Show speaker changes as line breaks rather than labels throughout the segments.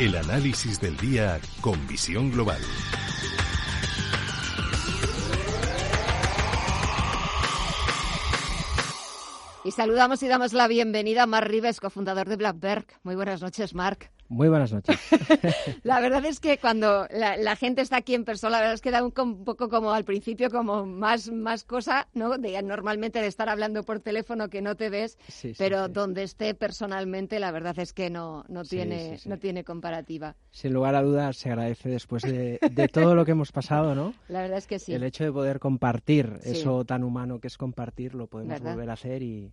El análisis del día con visión global.
Y saludamos y damos la bienvenida a Mark Rives, cofundador de Blackberg. Muy buenas noches, Mark.
Muy buenas noches.
la verdad es que cuando la, gente está aquí en persona, la verdad es que da un, poco como al principio, como más, más cosa, ¿no? De, normalmente de estar hablando por teléfono que no te ves, pero donde esté personalmente, la verdad es que no, no, tiene, no tiene comparativa.
Sin lugar a dudas, se agradece después de, todo lo que hemos pasado, ¿no?
La verdad es que sí.
El hecho de poder compartir eso tan humano que es compartir, lo podemos volver a hacer y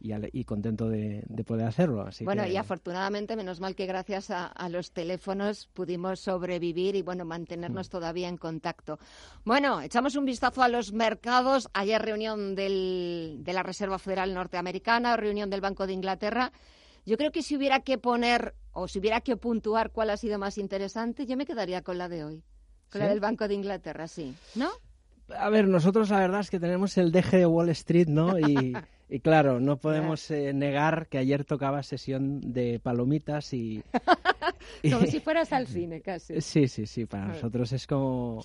y, contento de, poder hacerlo. Así
bueno, y afortunadamente, menos mal que gracias a, los teléfonos pudimos sobrevivir y bueno, mantenernos mm. todavía en contacto. Bueno, echamos un vistazo a los mercados. Ayer reunión del, de la Reserva Federal Norteamericana, reunión del Banco de Inglaterra. Yo creo que si hubiera que poner o si hubiera que puntuar cuál ha sido más interesante, yo me quedaría con la de hoy. Con la del Banco de Inglaterra, sí. ¿No?
A ver, nosotros la verdad es que tenemos el deje de Wall Street, ¿no? Y, y claro, no podemos eh, negar que ayer tocaba sesión de palomitas y...
como si fueras al cine, casi.
Sí, sí, sí, para nosotros es como,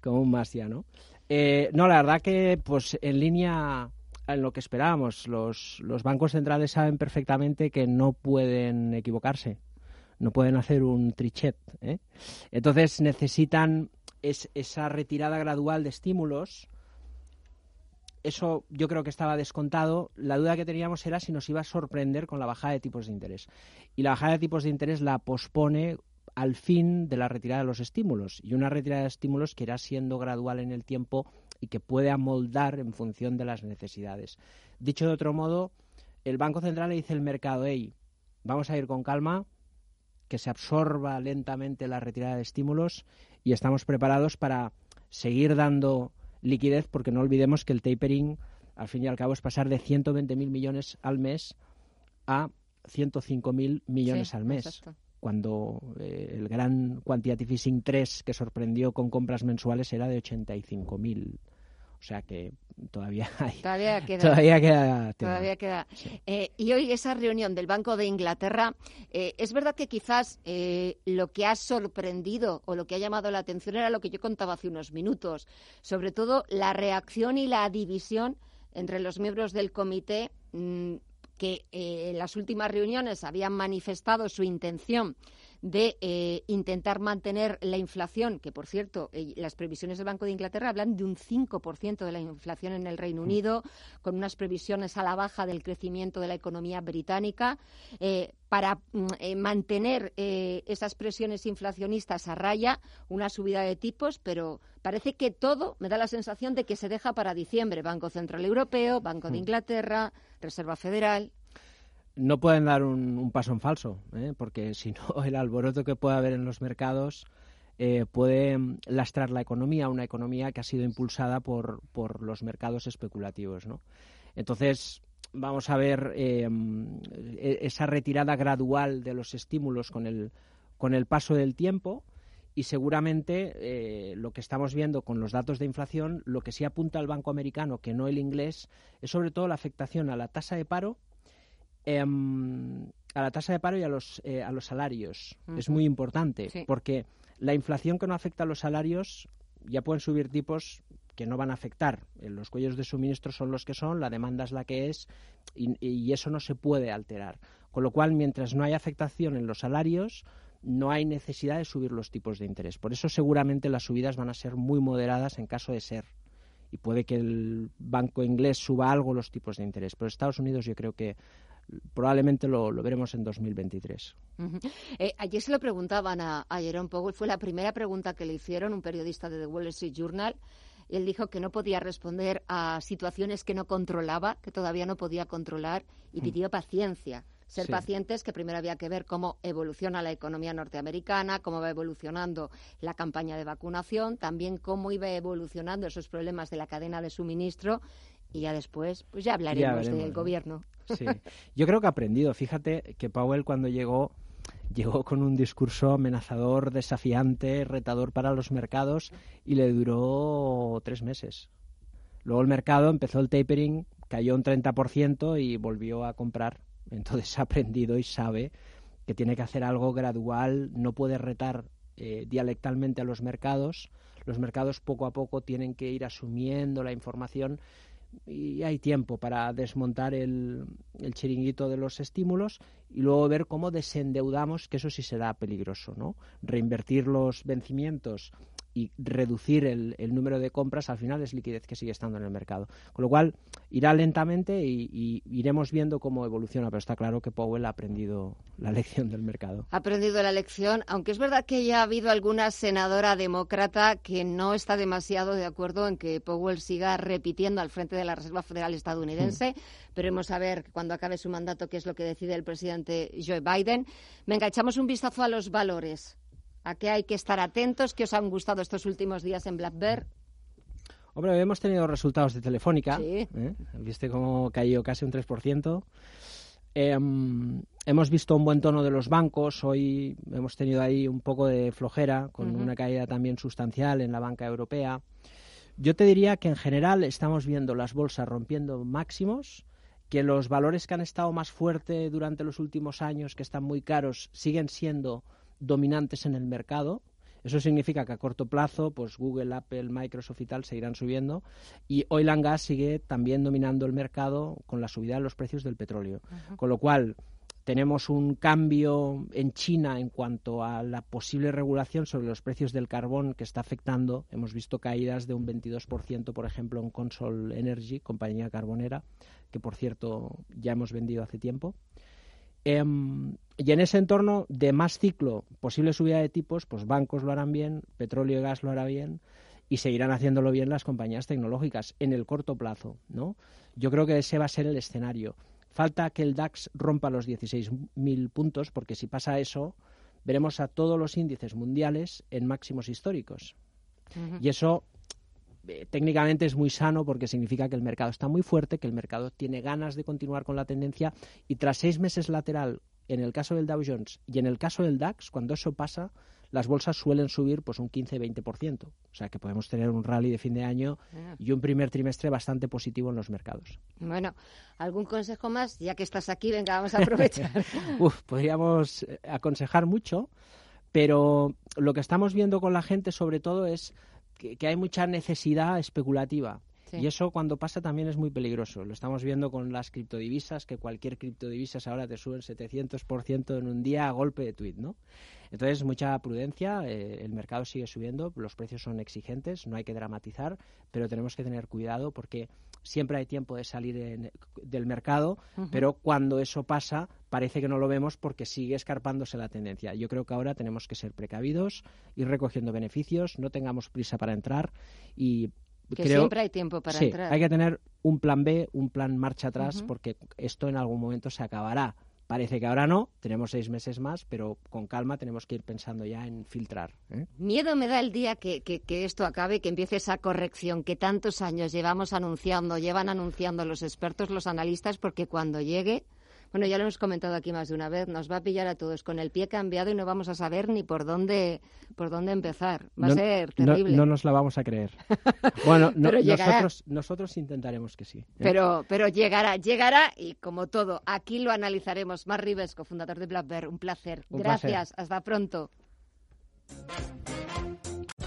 como un más ya, ¿no? Eh, no, la verdad que pues en línea en lo que esperábamos, los, los bancos centrales saben perfectamente que no pueden equivocarse, no pueden hacer un trichet. ¿eh? Entonces necesitan es, esa retirada gradual de estímulos. Eso yo creo que estaba descontado. La duda que teníamos era si nos iba a sorprender con la bajada de tipos de interés. Y la bajada de tipos de interés la pospone al fin de la retirada de los estímulos. Y una retirada de estímulos que irá siendo gradual en el tiempo y que puede amoldar en función de las necesidades. Dicho de otro modo, el Banco Central le dice al mercado, hey, vamos a ir con calma, que se absorba lentamente la retirada de estímulos y estamos preparados para seguir dando liquidez porque no olvidemos que el tapering al fin y al cabo es pasar de 120.000 millones al mes a 105.000 millones al mes. Cuando eh, el gran quantitative easing 3 que sorprendió con compras mensuales era de 85.000 o sea que todavía hay.
Todavía queda.
Todavía queda.
Todavía queda. Eh, y hoy esa reunión del Banco de Inglaterra, eh, es verdad que quizás eh, lo que ha sorprendido o lo que ha llamado la atención era lo que yo contaba hace unos minutos, sobre todo la reacción y la división entre los miembros del comité mm, que en las últimas reuniones habían manifestado su intención de eh, intentar mantener la inflación, que por cierto, eh, las previsiones del Banco de Inglaterra hablan de un 5% de la inflación en el Reino mm. Unido, con unas previsiones a la baja del crecimiento de la economía británica, eh, para mm, mantener esas presiones inflacionistas a raya, una subida de tipos, pero parece que todo me da la sensación de que se deja para diciembre. Banco Central Europeo, Banco de mm. Inglaterra, Reserva Federal
no pueden dar un, paso en falso, ¿eh? porque si no, el alboroto que puede haber en los mercados eh, puede lastrar la economía, una economía que ha sido impulsada por, por los mercados especulativos. ¿no? Entonces, vamos a ver eh, e, esa retirada gradual de los estímulos con el, con el paso del tiempo y seguramente lo que estamos viendo con los datos de inflación, lo que sí apunta el Banco Americano, que no el inglés, es sobre todo la afectación a la tasa de paro Em, a la tasa de paro y a los, eh, a los salarios. Es muy importante porque la inflación que no afecta a los salarios ya pueden subir tipos que no van a afectar. Eh, los cuellos de suministro son los que son, la demanda es la que es y, y eso no se puede alterar. Con lo cual, mientras no hay afectación en los salarios, no hay necesidad de subir los tipos de interés. Por eso seguramente las subidas van a ser muy moderadas en caso de ser. Y puede que el banco inglés suba algo los tipos de interés. Pero Estados Unidos yo creo que probablemente lo, veremos en 2023.
Eh, ayer se lo preguntaban a, Jerome Powell, fue la primera pregunta que le hicieron un periodista de The Wall Street Journal. Él dijo que no podía responder a situaciones que no controlaba, que todavía no podía controlar, y pidió paciencia. ser pacientes, que primero había que ver cómo evoluciona la economía norteamericana, cómo va evolucionando la campaña de vacunación, también cómo iba evolucionando esos problemas de la cadena de suministro y ya después, pues ya hablaremos del gobierno.
Sí, yo creo que ha aprendido. Fíjate que Powell cuando llegó llegó con un discurso amenazador, desafiante, retador para los mercados y le duró tres meses. Luego el mercado empezó el tapering, cayó un 30% y volvió a comprar. Entonces ha aprendido y sabe que tiene que hacer algo gradual, no puede retar eh, dialectalmente a los mercados. Los mercados poco a poco tienen que ir asumiendo la información y hay tiempo para desmontar el, el, chiringuito de los estímulos y luego ver cómo desendeudamos, que eso sí será peligroso, ¿no? Reinvertir los vencimientos y reducir el, número de compras, al final es liquidez que sigue estando en el mercado. Con lo cual, irá lentamente y, iremos viendo cómo evoluciona, pero está claro que Powell ha aprendido la lección del mercado.
Ha aprendido la lección, aunque es verdad que ya ha habido alguna senadora demócrata que no está demasiado de acuerdo en que Powell siga repitiendo al frente de la Reserva Federal estadounidense. pero Veremos a ver cuando acabe su mandato qué es lo que decide el presidente Joe Biden. Venga, echamos un vistazo a los valores. ¿A qué hay que estar atentos? ¿Qué os han gustado estos últimos días en Black Bear?
Hombre, hemos tenido resultados de Telefónica. Sí. ¿eh? Viste cómo cayó casi un 3%. Em, hemos visto un buen tono de los bancos. Hoy hemos tenido ahí un poco de flojera, con una caída también sustancial en la banca europea. Yo te diría que en general estamos viendo las bolsas rompiendo máximos, que los valores que han estado más fuertes durante los últimos años, que están muy caros, siguen siendo dominantes en el mercado. Eso significa que a corto plazo, pues Google, Apple, Microsoft y tal seguirán subiendo. Y Oil and Gas sigue también dominando el mercado con la subida de los precios del petróleo. Con lo cual, tenemos un cambio en China en cuanto a la posible regulación sobre los precios del carbón que está afectando. Hemos visto caídas de un 22%, por ejemplo, en Consol Energy, compañía carbonera, que por cierto ya hemos vendido hace tiempo. Em, y en ese entorno de más ciclo, posible subida de tipos, pues bancos lo harán bien, petróleo y gas lo hará bien y seguirán haciéndolo bien las compañías tecnológicas en el corto plazo, ¿no? Yo creo que ese va a ser el escenario. Falta que el DAX rompa los 16.000 puntos, porque si pasa eso, veremos a todos los índices mundiales en máximos históricos. Y eso eh, técnicamente es muy sano porque significa que el mercado está muy fuerte, que el mercado tiene ganas de continuar con la tendencia y tras seis meses lateral en el caso del Dow Jones y en el caso del DAX, cuando eso pasa, las bolsas suelen subir pues un 15-20%. O sea que podemos tener un rally de fin de año ah. y un primer trimestre bastante positivo en los mercados.
Bueno, ¿algún consejo más? Ya que estás aquí, venga, vamos a aprovechar.
Uf, podríamos eh, aconsejar mucho, pero lo que estamos viendo con la gente sobre todo es que, hay mucha necesidad especulativa. Y eso cuando pasa también es muy peligroso. Lo estamos viendo con las criptodivisas, que cualquier criptodivisas ahora te suben 700% en un día a golpe de tweet, ¿no? Entonces, mucha prudencia, eh, el mercado sigue subiendo, los precios son exigentes, no hay que dramatizar, pero tenemos que tener cuidado porque siempre hay tiempo de salir del mercado, pero cuando eso pasa parece que no lo vemos porque sigue escarpándose la tendencia. Yo creo que ahora tenemos que ser precavidos, ir recogiendo beneficios, no tengamos prisa para entrar y
que siempre hay tiempo para
sí,
entrar.
Hay que tener un plan B, un plan marcha atrás, porque esto en algún momento se acabará. Parece que ahora no, tenemos seis meses más, pero con calma tenemos que ir pensando ya en filtrar. ¿eh?
Miedo me da el día que, que, esto acabe, que empiece esa corrección que tantos años llevamos anunciando, llevan anunciando los expertos, los analistas, porque cuando llegue bueno, ya lo hemos comentado aquí más de una vez, nos va a pillar a todos con el pie cambiado y no vamos a saber ni por dónde, por dónde empezar. Va a ser terrible.
No, nos la vamos a creer. Bueno, nosotros, nosotros intentaremos que sí. ¿eh?
Pero, pero llegará, llegará y como todo, aquí lo analizaremos. Mar Rives, cofundador de Black Bear, un placer. Gracias, hasta pronto.